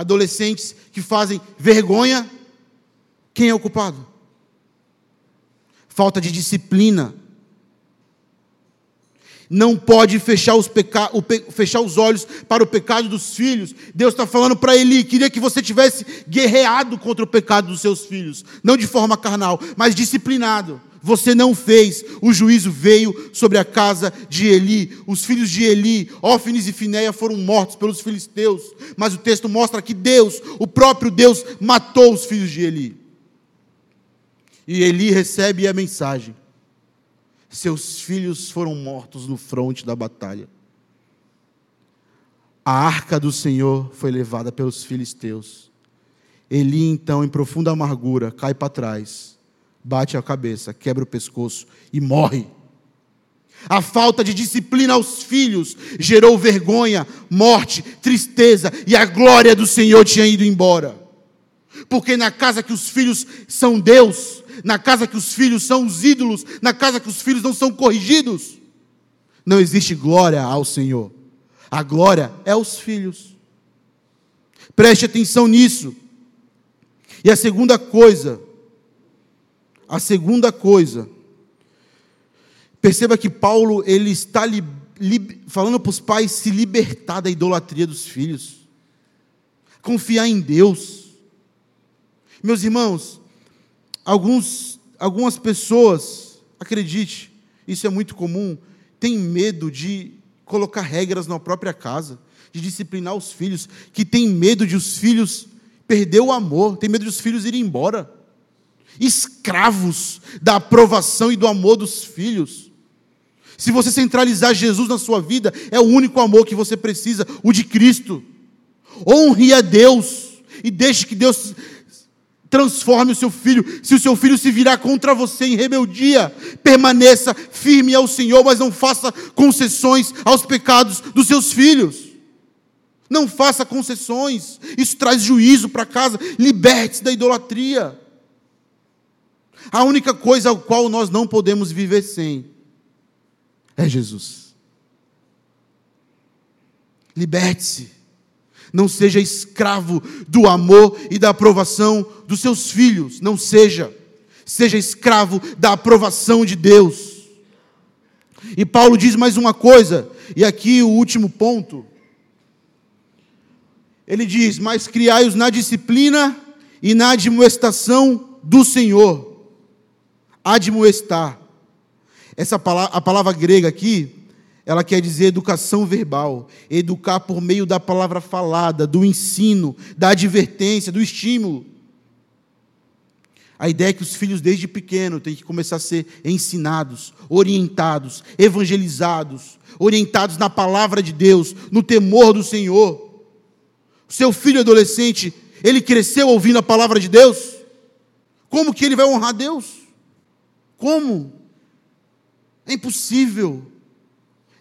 A: Adolescentes que fazem vergonha? Quem é o culpado? Falta de disciplina. Não pode fechar os, peca... fechar os olhos para o pecado dos filhos. Deus está falando para Eli: queria que você tivesse guerreado contra o pecado dos seus filhos, não de forma carnal, mas disciplinado. Você não fez, o juízo veio sobre a casa de Eli. Os filhos de Eli, Ófines e Finéia, foram mortos pelos filisteus. Mas o texto mostra que Deus, o próprio Deus, matou os filhos de Eli. E Eli recebe a mensagem: seus filhos foram mortos no fronte da batalha. A arca do Senhor foi levada pelos filisteus. Eli, então, em profunda amargura, cai para trás bate a cabeça, quebra o pescoço e morre. A falta de disciplina aos filhos gerou vergonha, morte, tristeza e a glória do Senhor tinha ido embora. Porque na casa que os filhos são Deus, na casa que os filhos são os ídolos, na casa que os filhos não são corrigidos, não existe glória ao Senhor. A glória é aos filhos. Preste atenção nisso. E a segunda coisa a segunda coisa, perceba que Paulo ele está li, li, falando para os pais se libertar da idolatria dos filhos, confiar em Deus. Meus irmãos, alguns, algumas pessoas, acredite, isso é muito comum, têm medo de colocar regras na própria casa, de disciplinar os filhos, que tem medo de os filhos perder o amor, tem medo de os filhos irem embora escravos da aprovação e do amor dos filhos. Se você centralizar Jesus na sua vida, é o único amor que você precisa, o de Cristo. Honre a Deus e deixe que Deus transforme o seu filho. Se o seu filho se virar contra você em rebeldia, permaneça firme ao Senhor, mas não faça concessões aos pecados dos seus filhos. Não faça concessões, isso traz juízo para casa. Liberte-se da idolatria. A única coisa ao qual nós não podemos viver sem é Jesus. Liberte-se. Não seja escravo do amor e da aprovação dos seus filhos. Não seja. Seja escravo da aprovação de Deus. E Paulo diz mais uma coisa, e aqui o último ponto. Ele diz: Mas criai-os na disciplina e na admoestação do Senhor admoestar. Essa palavra, a palavra grega aqui, ela quer dizer educação verbal, educar por meio da palavra falada, do ensino, da advertência, do estímulo. A ideia é que os filhos desde pequeno têm que começar a ser ensinados, orientados, evangelizados, orientados na palavra de Deus, no temor do Senhor. O seu filho adolescente, ele cresceu ouvindo a palavra de Deus? Como que ele vai honrar Deus? Como? É impossível.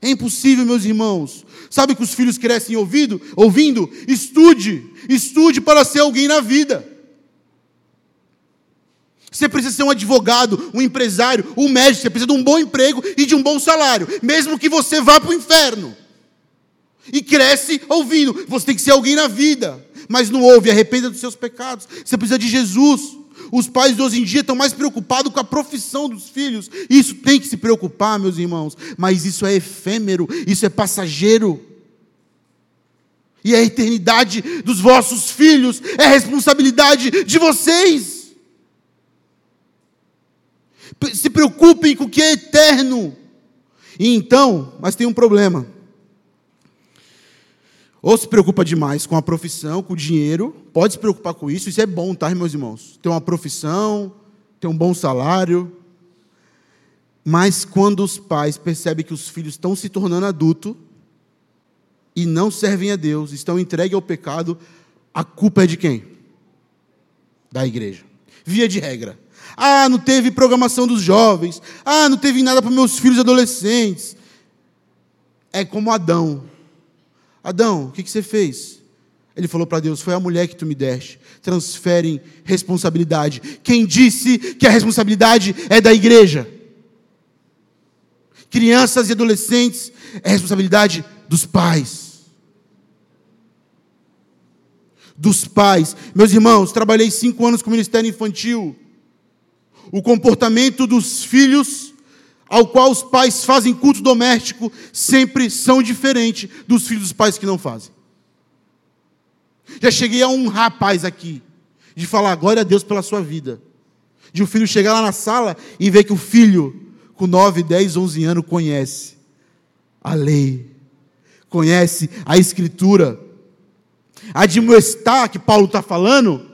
A: É impossível, meus irmãos. Sabe que os filhos crescem ouvindo? Ouvindo? Estude, estude para ser alguém na vida. Você precisa ser um advogado, um empresário, um médico, você precisa de um bom emprego e de um bom salário, mesmo que você vá para o inferno. E cresce ouvindo, você tem que ser alguém na vida, mas não ouve, arrependa dos seus pecados. Você precisa de Jesus. Os pais de hoje em dia estão mais preocupados com a profissão dos filhos. Isso tem que se preocupar, meus irmãos. Mas isso é efêmero, isso é passageiro. E a eternidade dos vossos filhos é responsabilidade de vocês. Se preocupem com o que é eterno. E então, mas tem um problema. Ou se preocupa demais com a profissão, com o dinheiro, pode se preocupar com isso, isso é bom, tá, meus irmãos? Ter uma profissão, ter um bom salário. Mas quando os pais percebem que os filhos estão se tornando adultos e não servem a Deus, estão entregues ao pecado, a culpa é de quem? Da igreja. Via de regra. Ah, não teve programação dos jovens. Ah, não teve nada para meus filhos adolescentes. É como Adão Adão, o que, que você fez? Ele falou para Deus: Foi a mulher que tu me deste. Transferem responsabilidade. Quem disse que a responsabilidade é da igreja? Crianças e adolescentes é responsabilidade dos pais. Dos pais. Meus irmãos, trabalhei cinco anos com o ministério infantil. O comportamento dos filhos ao qual os pais fazem culto doméstico sempre são diferentes dos filhos dos pais que não fazem. Já cheguei a um rapaz aqui, de falar glória a Deus pela sua vida. De o um filho chegar lá na sala e ver que o filho, com 9, 10, 11 anos, conhece a lei, conhece a escritura. Admoestar, que Paulo está falando,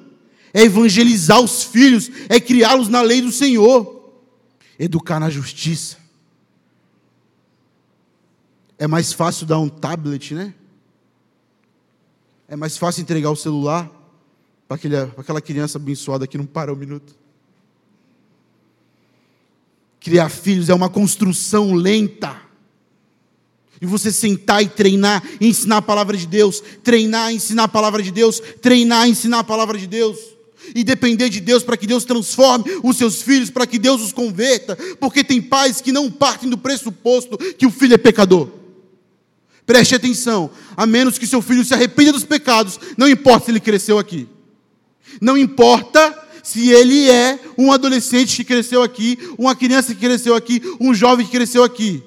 A: é evangelizar os filhos, é criá-los na lei do Senhor educar na justiça. É mais fácil dar um tablet, né? É mais fácil entregar o celular para aquela criança abençoada que não para um minuto. Criar filhos é uma construção lenta. E você sentar e treinar, ensinar a palavra de Deus, treinar, ensinar a palavra de Deus, treinar, ensinar a palavra de Deus e depender de Deus para que Deus transforme os seus filhos, para que Deus os converta, porque tem pais que não partem do pressuposto que o filho é pecador. Preste atenção, a menos que seu filho se arrependa dos pecados, não importa se ele cresceu aqui, não importa se ele é um adolescente que cresceu aqui, uma criança que cresceu aqui, um jovem que cresceu aqui.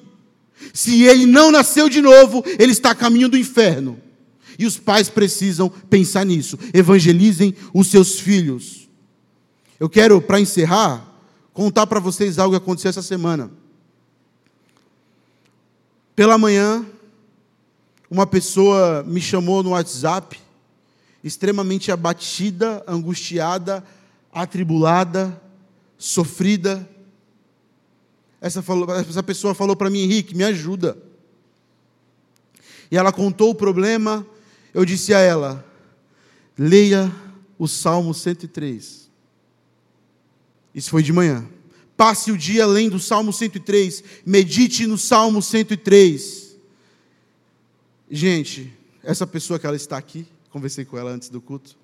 A: Se ele não nasceu de novo, ele está a caminho do inferno. E os pais precisam pensar nisso. Evangelizem os seus filhos. Eu quero, para encerrar, contar para vocês algo que aconteceu essa semana. Pela manhã, uma pessoa me chamou no WhatsApp, extremamente abatida, angustiada, atribulada, sofrida. Essa, falou, essa pessoa falou para mim, Henrique, me ajuda. E ela contou o problema, eu disse a ela: leia o Salmo 103. Isso foi de manhã. Passe o dia lendo o Salmo 103, medite no Salmo 103. Gente, essa pessoa que ela está aqui, conversei com ela antes do culto,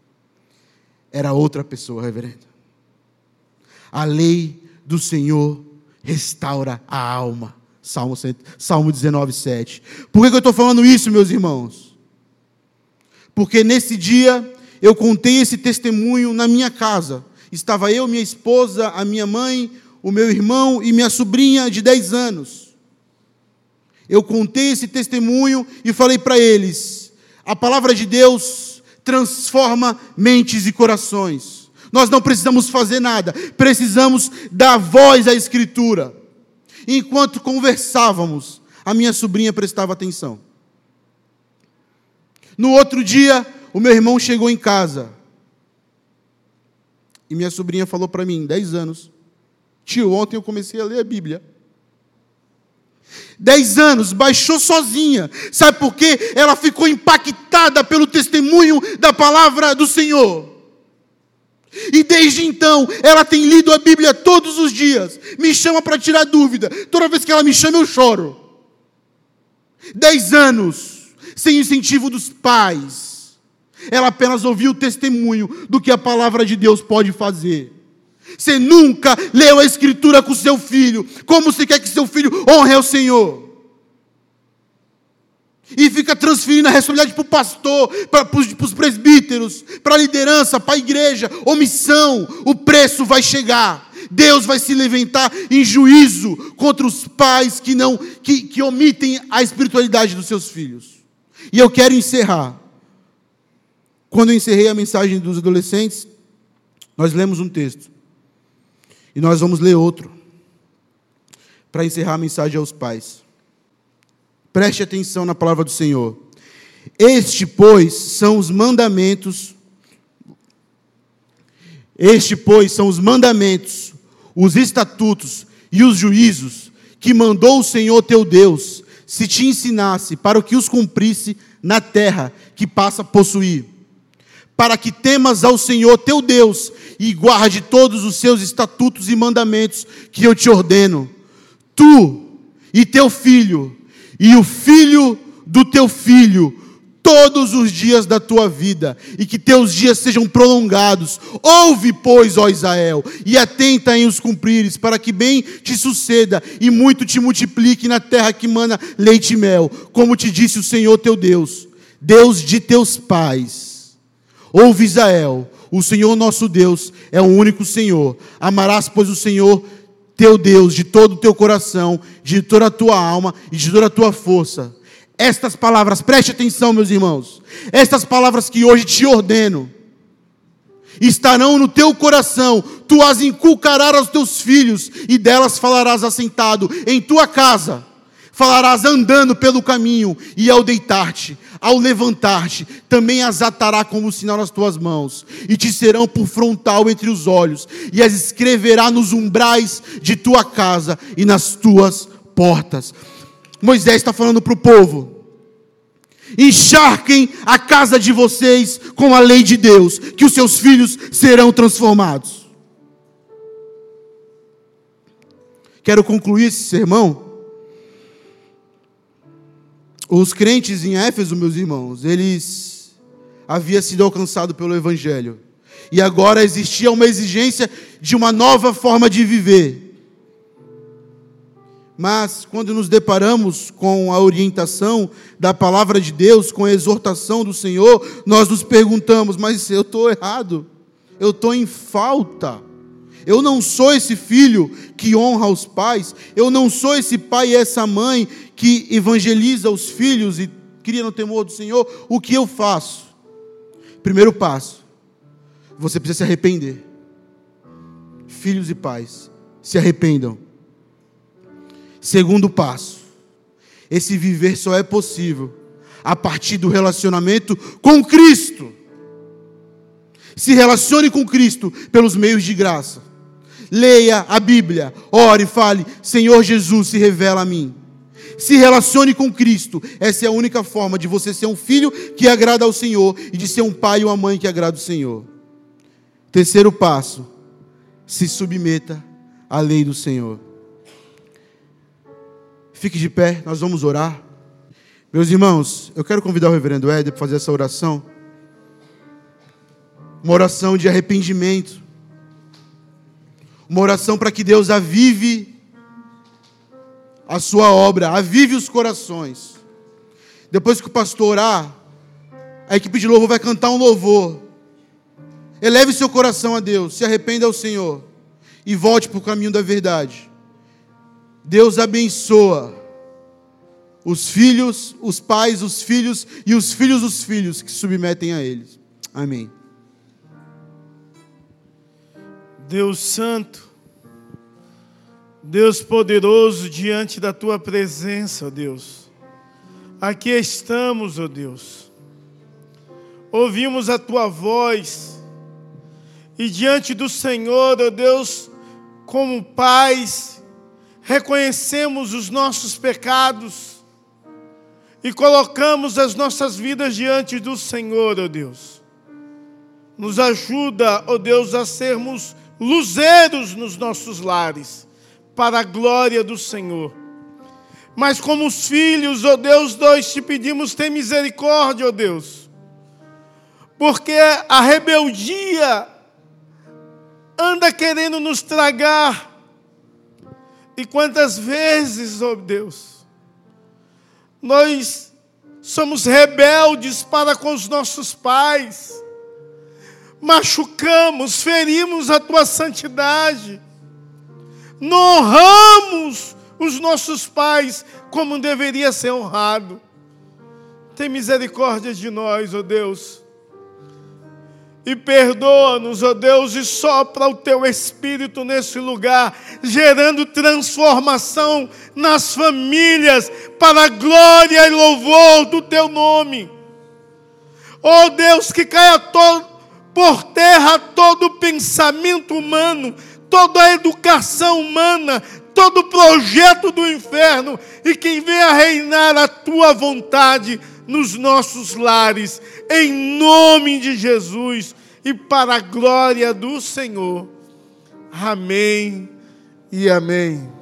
A: era outra pessoa, reverendo. A lei do Senhor restaura a alma. Salmo, Salmo 19, 7. Por que eu estou falando isso, meus irmãos? Porque nesse dia eu contei esse testemunho na minha casa. Estava eu, minha esposa, a minha mãe, o meu irmão e minha sobrinha de 10 anos. Eu contei esse testemunho e falei para eles: a palavra de Deus transforma mentes e corações. Nós não precisamos fazer nada, precisamos dar voz à Escritura. Enquanto conversávamos, a minha sobrinha prestava atenção. No outro dia, o meu irmão chegou em casa. E minha sobrinha falou para mim, 10 anos, tio, ontem eu comecei a ler a Bíblia. 10 anos, baixou sozinha. Sabe por quê? Ela ficou impactada pelo testemunho da palavra do Senhor. E desde então, ela tem lido a Bíblia todos os dias. Me chama para tirar dúvida. Toda vez que ela me chama, eu choro. Dez anos, sem incentivo dos pais. Ela apenas ouviu o testemunho do que a palavra de Deus pode fazer. Você nunca leu a Escritura com seu filho. Como você quer que seu filho honre ao Senhor? E fica transferindo a responsabilidade para o pastor, para, para os presbíteros, para a liderança, para a igreja. Omissão, o preço vai chegar. Deus vai se levantar em juízo contra os pais que não que, que omitem a espiritualidade dos seus filhos. E eu quero encerrar. Quando eu encerrei a mensagem dos adolescentes, nós lemos um texto. E nós vamos ler outro. Para encerrar a mensagem aos pais. Preste atenção na palavra do Senhor. Este, pois, são os mandamentos. Este, pois, são os mandamentos, os estatutos e os juízos que mandou o Senhor teu Deus, se te ensinasse para o que os cumprisse na terra que passa a possuir, para que temas ao Senhor teu Deus e guarde todos os seus estatutos e mandamentos que eu te ordeno, tu e teu filho e o filho do teu filho todos os dias da tua vida, e que teus dias sejam prolongados. Ouve, pois, ó Israel, e atenta em os cumprires, para que bem te suceda e muito te multiplique na terra que mana leite e mel, como te disse o Senhor teu Deus, Deus de teus pais. Ouve, Israel, o Senhor nosso Deus é o único Senhor. Amarás, pois, o Senhor teu Deus de todo o teu coração, de toda a tua alma e de toda a tua força. Estas palavras, preste atenção, meus irmãos. Estas palavras que hoje te ordeno estarão no teu coração, tu as inculcarás aos teus filhos e delas falarás assentado em tua casa falarás andando pelo caminho, e ao deitar-te, ao levantar-te, também as atará como sinal nas tuas mãos, e te serão por frontal entre os olhos, e as escreverá nos umbrais de tua casa e nas tuas portas. Moisés está falando para o povo. Encharquem a casa de vocês com a lei de Deus, que os seus filhos serão transformados. Quero concluir esse sermão os crentes em Éfeso, meus irmãos, eles haviam sido alcançados pelo Evangelho. E agora existia uma exigência de uma nova forma de viver. Mas quando nos deparamos com a orientação da palavra de Deus, com a exortação do Senhor, nós nos perguntamos: mas eu estou errado, eu estou em falta. Eu não sou esse filho que honra os pais, eu não sou esse pai e essa mãe que evangeliza os filhos e cria no temor do Senhor. O que eu faço? Primeiro passo, você precisa se arrepender. Filhos e pais, se arrependam. Segundo passo, esse viver só é possível a partir do relacionamento com Cristo. Se relacione com Cristo pelos meios de graça leia a Bíblia, ore e fale: Senhor Jesus, se revela a mim. Se relacione com Cristo. Essa é a única forma de você ser um filho que agrada ao Senhor e de ser um pai ou uma mãe que agrada ao Senhor. Terceiro passo: se submeta à lei do Senhor. Fique de pé, nós vamos orar. Meus irmãos, eu quero convidar o reverendo Éder para fazer essa oração. Uma oração de arrependimento uma oração para que Deus avive a sua obra, avive os corações. Depois que o pastor orar, a equipe de louvor vai cantar um louvor. Eleve seu coração a Deus, se arrependa ao Senhor e volte para o caminho da verdade. Deus abençoa os filhos, os pais, os filhos e os filhos dos filhos que submetem a eles. Amém.
B: Deus Santo, Deus poderoso, diante da tua presença, ó Deus. Aqui estamos, ó Deus. Ouvimos a tua voz e diante do Senhor, ó Deus, como pais, reconhecemos os nossos pecados e colocamos as nossas vidas diante do Senhor, ó Deus. Nos ajuda, ó Deus, a sermos luzeiros nos nossos lares, para a glória do Senhor. Mas como os filhos, ó Deus, nós te pedimos, tem misericórdia, ó Deus. Porque a rebeldia anda querendo nos tragar. E quantas vezes, ó Deus, nós somos rebeldes para com os nossos pais, machucamos, ferimos a tua santidade, não honramos os nossos pais como deveria ser honrado. Tem misericórdia de nós, ó oh Deus. E perdoa-nos, ó Deus, e sopra o teu espírito nesse lugar, gerando transformação nas famílias, para a glória e louvor do teu nome. Ó Deus, que caia todo, por terra todo pensamento humano, toda a educação humana, todo projeto do inferno e quem venha reinar a tua vontade nos nossos lares, em nome de Jesus e para a glória do Senhor. Amém e amém.